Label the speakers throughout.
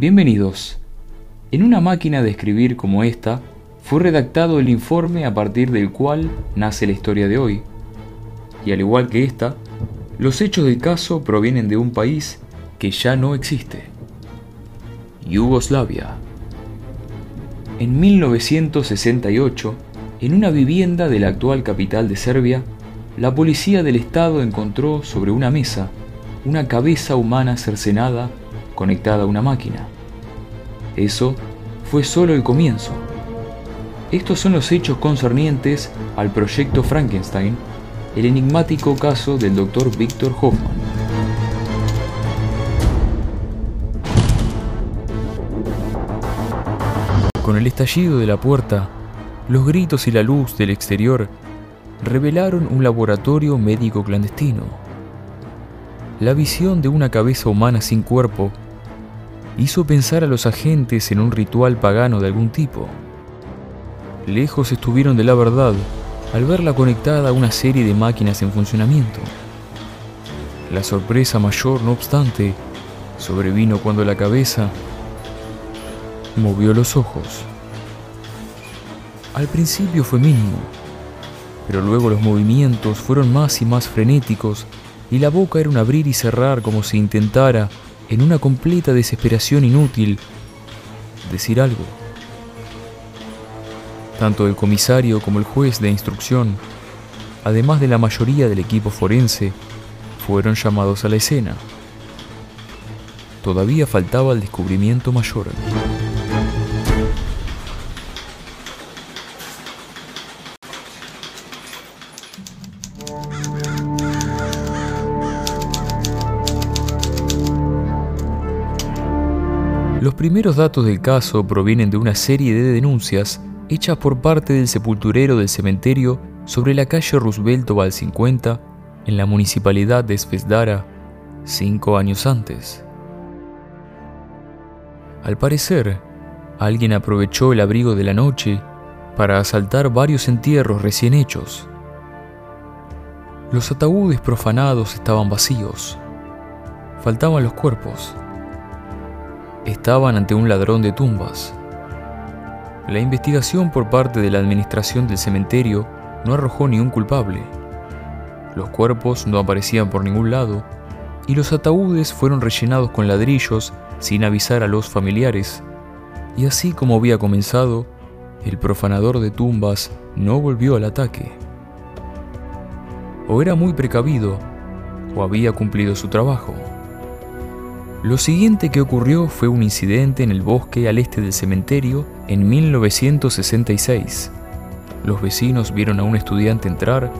Speaker 1: Bienvenidos. En una máquina de escribir como esta, fue redactado el informe a partir del cual nace la historia de hoy. Y al igual que esta, los hechos del caso provienen de un país que ya no existe. Yugoslavia. En 1968, en una vivienda de la actual capital de Serbia, la policía del Estado encontró sobre una mesa una cabeza humana cercenada conectada a una máquina. Eso fue solo el comienzo. Estos son los hechos concernientes al proyecto Frankenstein, el enigmático caso del Dr. Víctor Hoffman. Con el estallido de la puerta, los gritos y la luz del exterior revelaron un laboratorio médico clandestino. La visión de una cabeza humana sin cuerpo hizo pensar a los agentes en un ritual pagano de algún tipo. Lejos estuvieron de la verdad al verla conectada a una serie de máquinas en funcionamiento. La sorpresa mayor, no obstante, sobrevino cuando la cabeza movió los ojos. Al principio fue mínimo, pero luego los movimientos fueron más y más frenéticos y la boca era un abrir y cerrar como si intentara, en una completa desesperación inútil, decir algo. Tanto el comisario como el juez de instrucción, además de la mayoría del equipo forense, fueron llamados a la escena. Todavía faltaba el descubrimiento mayor. Los primeros datos del caso provienen de una serie de denuncias hechas por parte del sepulturero del cementerio sobre la calle Roosevelt Val 50 en la municipalidad de Svesdara cinco años antes. Al parecer, alguien aprovechó el abrigo de la noche para asaltar varios entierros recién hechos. Los ataúdes profanados estaban vacíos. Faltaban los cuerpos estaban ante un ladrón de tumbas. La investigación por parte de la administración del cementerio no arrojó ni un culpable. Los cuerpos no aparecían por ningún lado y los ataúdes fueron rellenados con ladrillos sin avisar a los familiares. Y así como había comenzado, el profanador de tumbas no volvió al ataque. O era muy precavido o había cumplido su trabajo. Lo siguiente que ocurrió fue un incidente en el bosque al este del cementerio en 1966. Los vecinos vieron a un estudiante entrar,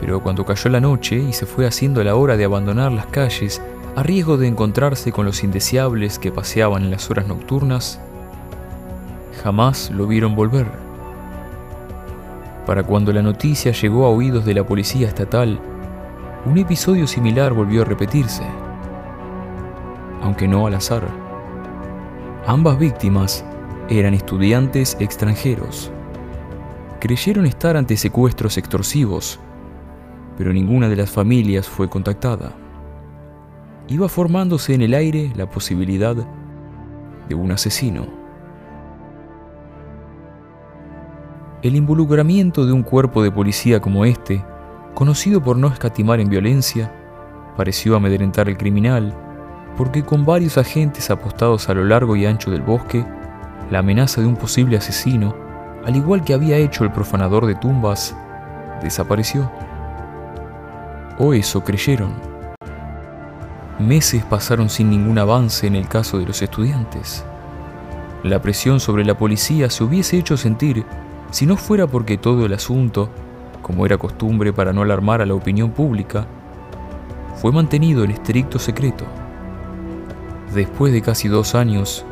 Speaker 1: pero cuando cayó la noche y se fue haciendo la hora de abandonar las calles a riesgo de encontrarse con los indeseables que paseaban en las horas nocturnas, jamás lo vieron volver. Para cuando la noticia llegó a oídos de la policía estatal, un episodio similar volvió a repetirse aunque no al azar. Ambas víctimas eran estudiantes extranjeros. Creyeron estar ante secuestros extorsivos, pero ninguna de las familias fue contactada. Iba formándose en el aire la posibilidad de un asesino. El involucramiento de un cuerpo de policía como este, conocido por no escatimar en violencia, pareció amedrentar al criminal porque con varios agentes apostados a lo largo y ancho del bosque, la amenaza de un posible asesino, al igual que había hecho el profanador de tumbas, desapareció. O eso creyeron. Meses pasaron sin ningún avance en el caso de los estudiantes. La presión sobre la policía se hubiese hecho sentir si no fuera porque todo el asunto, como era costumbre para no alarmar a la opinión pública, fue mantenido en estricto secreto después de casi dos años,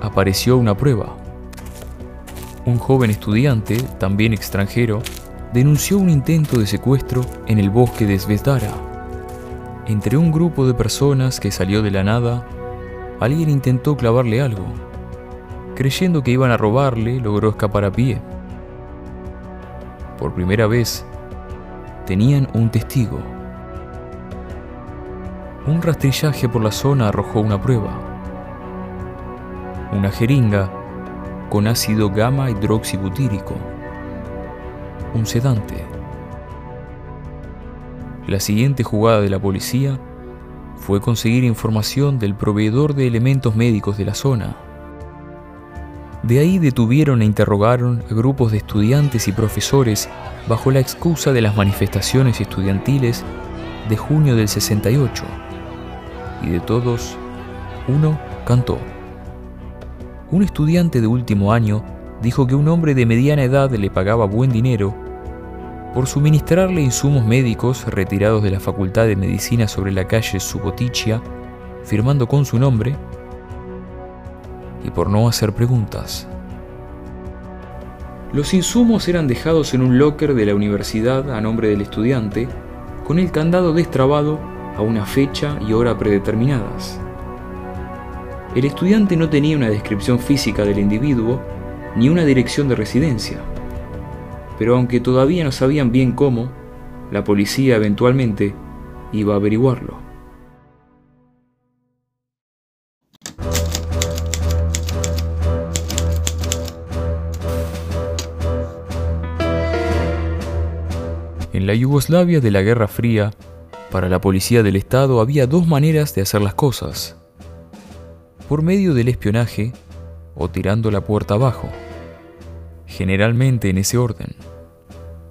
Speaker 1: apareció una prueba. Un joven estudiante, también extranjero, denunció un intento de secuestro en el bosque de Svetara. Entre un grupo de personas que salió de la nada, alguien intentó clavarle algo. Creyendo que iban a robarle, logró escapar a pie. Por primera vez, tenían un testigo. Un rastrillaje por la zona arrojó una prueba. una jeringa con ácido gamma hidroxibutírico, un sedante. La siguiente jugada de la policía fue conseguir información del proveedor de elementos médicos de la zona. De ahí detuvieron e interrogaron a grupos de estudiantes y profesores bajo la excusa de las manifestaciones estudiantiles de junio del 68. Y de todos, uno cantó. Un estudiante de último año dijo que un hombre de mediana edad le pagaba buen dinero por suministrarle insumos médicos retirados de la Facultad de Medicina sobre la calle Suboticia, firmando con su nombre, y por no hacer preguntas. Los insumos eran dejados en un locker de la universidad a nombre del estudiante, con el candado destrabado a una fecha y hora predeterminadas. El estudiante no tenía una descripción física del individuo ni una dirección de residencia pero aunque todavía no sabían bien cómo, la policía eventualmente iba a averiguarlo. En la Yugoslavia de la Guerra Fría, para la policía del Estado había dos maneras de hacer las cosas. Por medio del espionaje o tirando la puerta abajo. Generalmente en ese orden.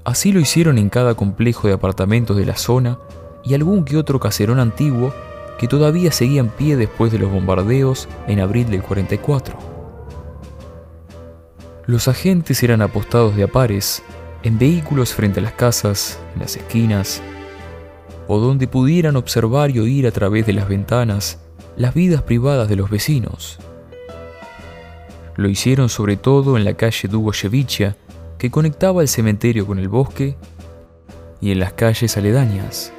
Speaker 1: Así lo hicieron en cada complejo de apartamentos de la zona y algún que otro caserón antiguo que todavía seguía en pie después de los bombardeos en abril del 44. Los agentes eran apostados de a pares en vehículos frente a las casas, en las esquinas, o donde pudieran observar y oír a través de las ventanas las vidas privadas de los vecinos. Lo hicieron sobre todo en la calle Dugoyevicha que conectaba el cementerio con el bosque y en las calles aledañas.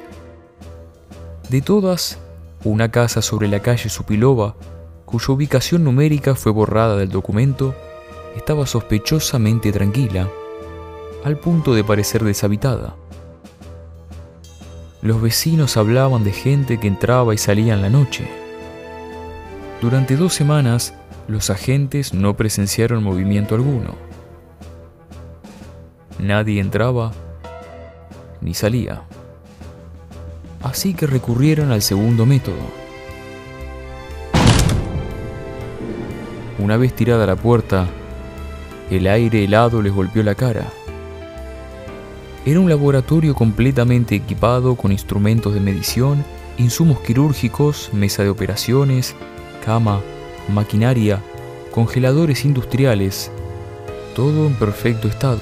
Speaker 1: De todas, una casa sobre la calle Supilova, cuya ubicación numérica fue borrada del documento, estaba sospechosamente tranquila, al punto de parecer deshabitada. Los vecinos hablaban de gente que entraba y salía en la noche. Durante dos semanas, los agentes no presenciaron movimiento alguno. Nadie entraba ni salía. Así que recurrieron al segundo método. Una vez tirada la puerta, el aire helado les golpeó la cara. Era un laboratorio completamente equipado con instrumentos de medición, insumos quirúrgicos, mesa de operaciones, cama, maquinaria, congeladores industriales, todo en perfecto estado.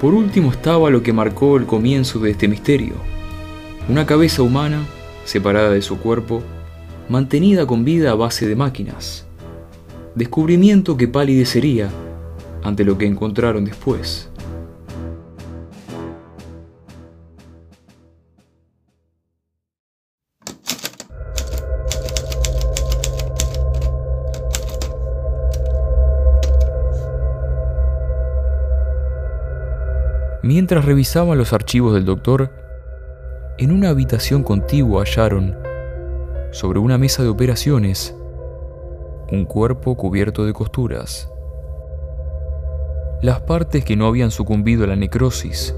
Speaker 1: Por último estaba lo que marcó el comienzo de este misterio. Una cabeza humana, separada de su cuerpo, mantenida con vida a base de máquinas. Descubrimiento que palidecería ante lo que encontraron después. Mientras revisaban los archivos del doctor, en una habitación contigua hallaron, sobre una mesa de operaciones, un cuerpo cubierto de costuras. Las partes que no habían sucumbido a la necrosis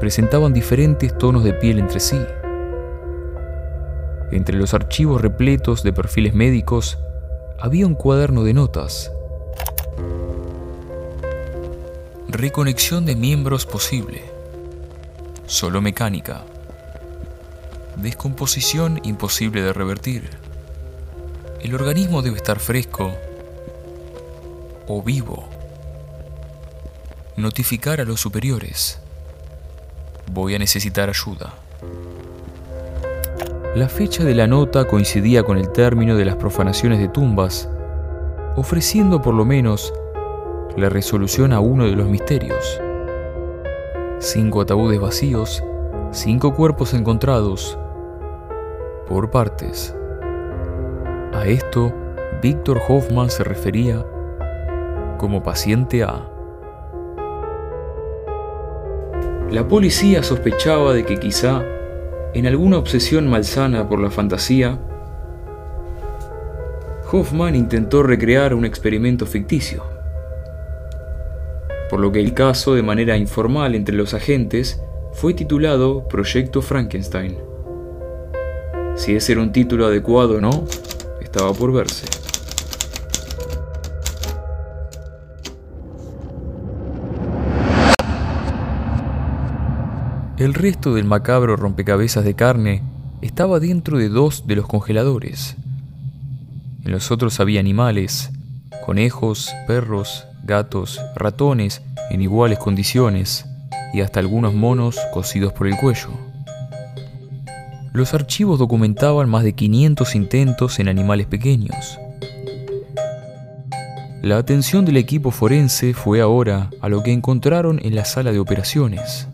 Speaker 1: presentaban diferentes tonos de piel entre sí. Entre los archivos repletos de perfiles médicos había un cuaderno de notas Reconexión de miembros posible. Solo mecánica. Descomposición imposible de revertir. El organismo debe estar fresco o vivo. Notificar a los superiores. Voy a necesitar ayuda. La fecha de la nota coincidía con el término de las profanaciones de tumbas, ofreciendo por lo menos la resolución a uno de los misterios. Cinco ataúdes vacíos, cinco cuerpos encontrados, por partes. A esto, Víctor Hoffman se refería como paciente A. La policía sospechaba de que quizá, en alguna obsesión malsana por la fantasía, Hoffman intentó recrear un experimento ficticio, por lo que el caso, de manera informal entre los agentes, fue titulado Proyecto Frankenstein. Si ese era un título adecuado o no, estaba por verse. El resto del macabro rompecabezas de carne estaba dentro de dos de los congeladores. En los otros había animales, conejos, perros, gatos, ratones en iguales condiciones y hasta algunos monos cosidos por el cuello. Los archivos documentaban más de 500 intentos en animales pequeños. La atención del equipo forense fue ahora a lo que encontraron en la sala de operaciones.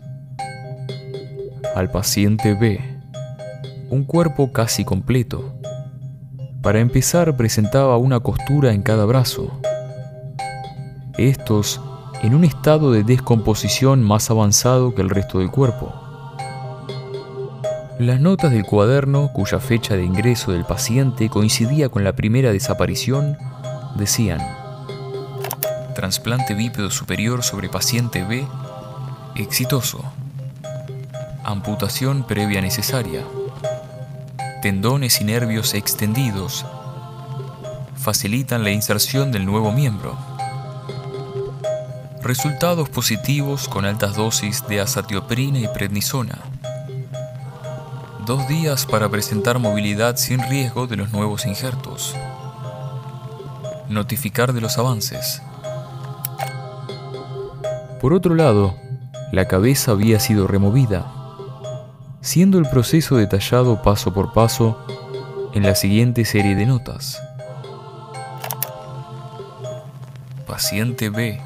Speaker 1: Al paciente B, un cuerpo casi completo. Para empezar presentaba una costura en cada brazo. Estos en un estado de descomposición más avanzado que el resto del cuerpo. Las notas del cuaderno, cuya fecha de ingreso del paciente coincidía con la primera desaparición, decían, trasplante bípedo superior sobre paciente B, exitoso, amputación previa necesaria, tendones y nervios extendidos, facilitan la inserción del nuevo miembro. Resultados positivos con altas dosis de azatioprina y prednisona. Dos días para presentar movilidad sin riesgo de los nuevos injertos. Notificar de los avances. Por otro lado, la cabeza había sido removida, siendo el proceso detallado paso por paso en la siguiente serie de notas. Paciente B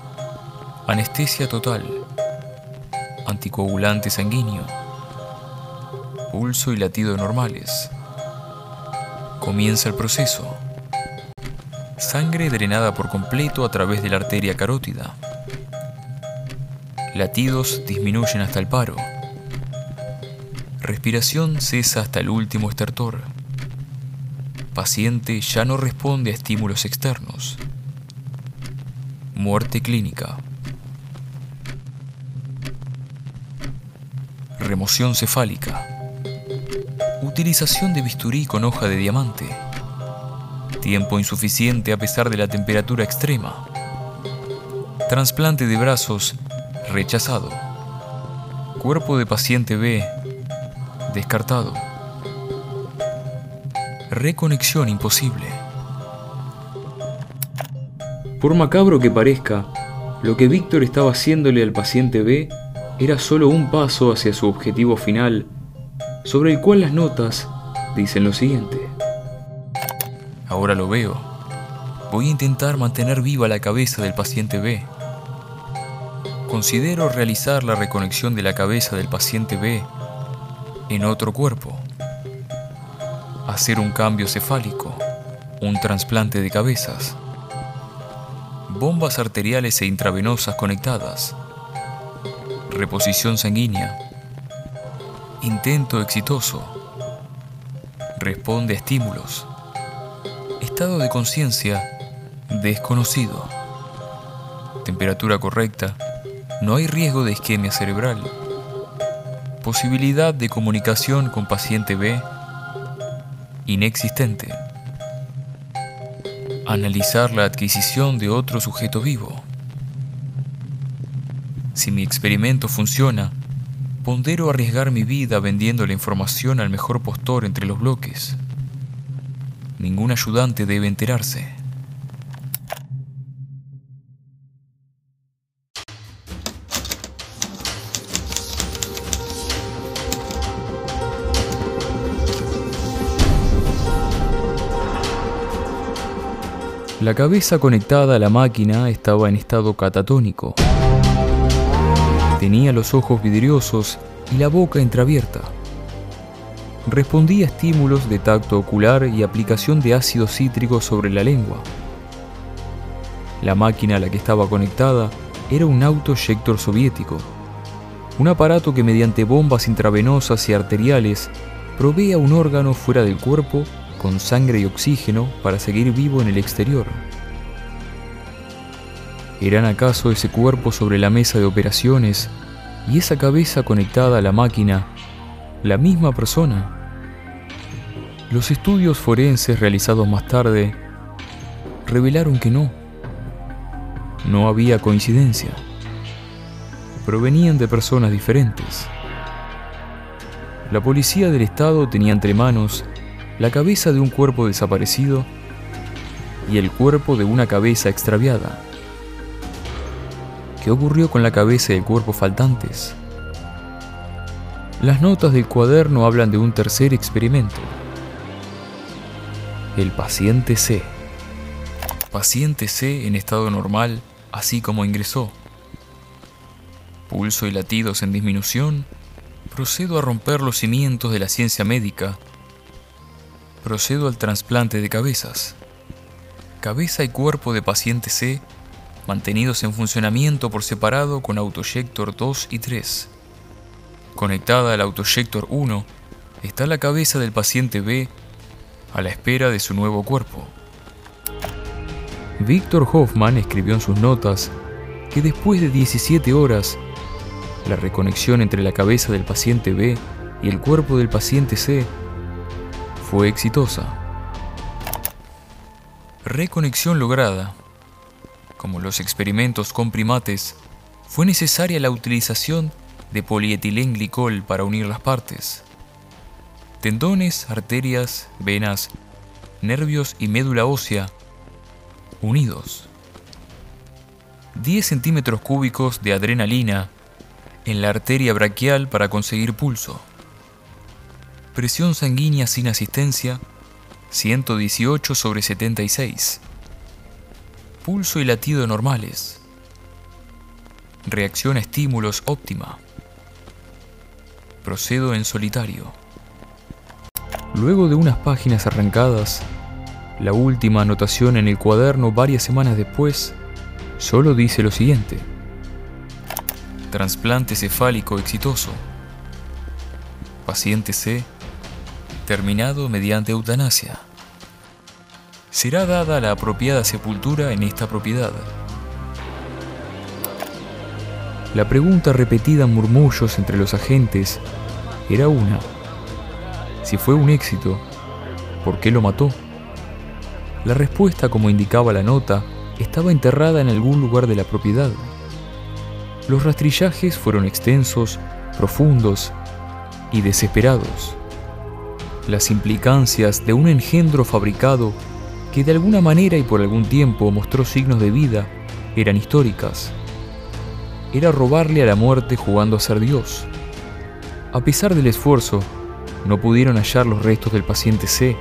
Speaker 1: Anestesia total. Anticoagulante sanguíneo. Pulso y latido normales. Comienza el proceso. Sangre drenada por completo a través de la arteria carótida. Latidos disminuyen hasta el paro. Respiración cesa hasta el último estertor. Paciente ya no responde a estímulos externos. Muerte clínica. remoción cefálica, utilización de bisturí con hoja de diamante, tiempo insuficiente a pesar de la temperatura extrema, trasplante de brazos rechazado, cuerpo de paciente B descartado, reconexión imposible. Por macabro que parezca, lo que Víctor estaba haciéndole al paciente B era solo un paso hacia su objetivo final, sobre el cual las notas dicen lo siguiente. Ahora lo veo. Voy a intentar mantener viva la cabeza del paciente B. Considero realizar la reconexión de la cabeza del paciente B en otro cuerpo. Hacer un cambio cefálico, un trasplante de cabezas. Bombas arteriales e intravenosas conectadas Reposición sanguínea. Intento exitoso. Responde a estímulos. Estado de conciencia desconocido. Temperatura correcta. No hay riesgo de isquemia cerebral. Posibilidad de comunicación con paciente B inexistente. Analizar la adquisición de otro sujeto vivo. Si mi experimento funciona, pondero arriesgar mi vida vendiendo la información al mejor postor entre los bloques. Ningún ayudante debe enterarse. La cabeza conectada a la máquina estaba en estado catatónico. Tenía los ojos vidriosos y la boca entreabierta. Respondía a estímulos de tacto ocular y aplicación de ácido cítrico sobre la lengua. La máquina a la que estaba conectada era un autoyector soviético, un aparato que mediante bombas intravenosas y arteriales provee a un órgano fuera del cuerpo con sangre y oxígeno para seguir vivo en el exterior. ¿Eran acaso ese cuerpo sobre la mesa de operaciones y esa cabeza conectada a la máquina la misma persona? Los estudios forenses realizados más tarde revelaron que no. No había coincidencia. Provenían de personas diferentes. La policía del estado tenía entre manos la cabeza de un cuerpo desaparecido y el cuerpo de una cabeza extraviada. ¿Qué ocurrió con la cabeza y el cuerpo faltantes? Las notas del cuaderno hablan de un tercer experimento el paciente C. Paciente C en estado normal, así como ingresó. Pulso y latidos en disminución. Procedo a romper los cimientos de la ciencia médica. Procedo al trasplante de cabezas. Cabeza y cuerpo de paciente C mantenidos en funcionamiento por separado con autoyector 2 y 3. Conectada al autoyector 1 está la cabeza del paciente B a la espera de su nuevo cuerpo. Víctor Hoffman escribió en sus notas que después de 17 horas, la reconexión entre la cabeza del paciente B y el cuerpo del paciente C fue exitosa. Reconexión lograda. Como los experimentos con primates, fue necesaria la utilización de polietilenglicol para unir las partes tendones, arterias, venas, nervios y médula ósea unidos. 10 centímetros cúbicos de adrenalina en la arteria braquial para conseguir pulso. Presión sanguínea sin asistencia 118 sobre 76. Pulso y latido normales. Reacción a estímulos óptima. Procedo en solitario. Luego de unas páginas arrancadas, la última anotación en el cuaderno varias semanas después solo dice lo siguiente. Transplante cefálico exitoso. Paciente C. Terminado mediante eutanasia. Será dada la apropiada sepultura en esta propiedad. La pregunta repetida en murmullos entre los agentes era una. Si fue un éxito, ¿por qué lo mató? La respuesta, como indicaba la nota, estaba enterrada en algún lugar de la propiedad. Los rastrillajes fueron extensos, profundos y desesperados. Las implicancias de un engendro fabricado que de alguna manera y por algún tiempo mostró signos de vida eran históricas. Era robarle a la muerte jugando a ser Dios. A pesar del esfuerzo, no pudieron hallar los restos del paciente C,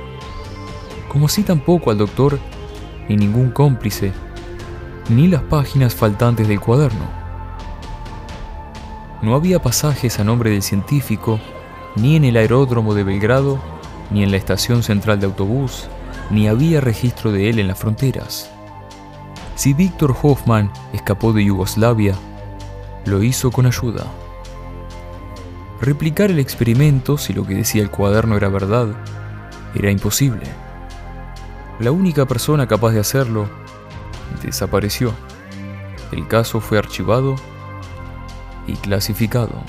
Speaker 1: como así tampoco al doctor, ni ningún cómplice, ni las páginas faltantes del cuaderno. No había pasajes a nombre del científico, ni en el aeródromo de Belgrado, ni en la estación central de autobús, ni había registro de él en las fronteras. Si Víctor Hoffman escapó de Yugoslavia, lo hizo con ayuda. Replicar el experimento, si lo que decía el cuaderno era verdad, era imposible. La única persona capaz de hacerlo desapareció. El caso fue archivado y clasificado.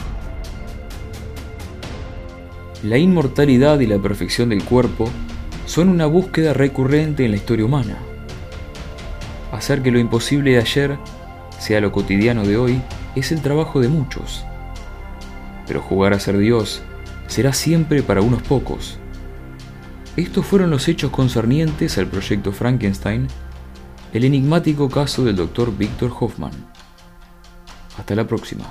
Speaker 1: La inmortalidad y la perfección del cuerpo son una búsqueda recurrente en la historia humana. Hacer que lo imposible de ayer sea lo cotidiano de hoy es el trabajo de muchos pero jugar a ser Dios será siempre para unos pocos. Estos fueron los hechos concernientes al proyecto Frankenstein, el enigmático caso del Dr. Victor Hoffman. Hasta la próxima.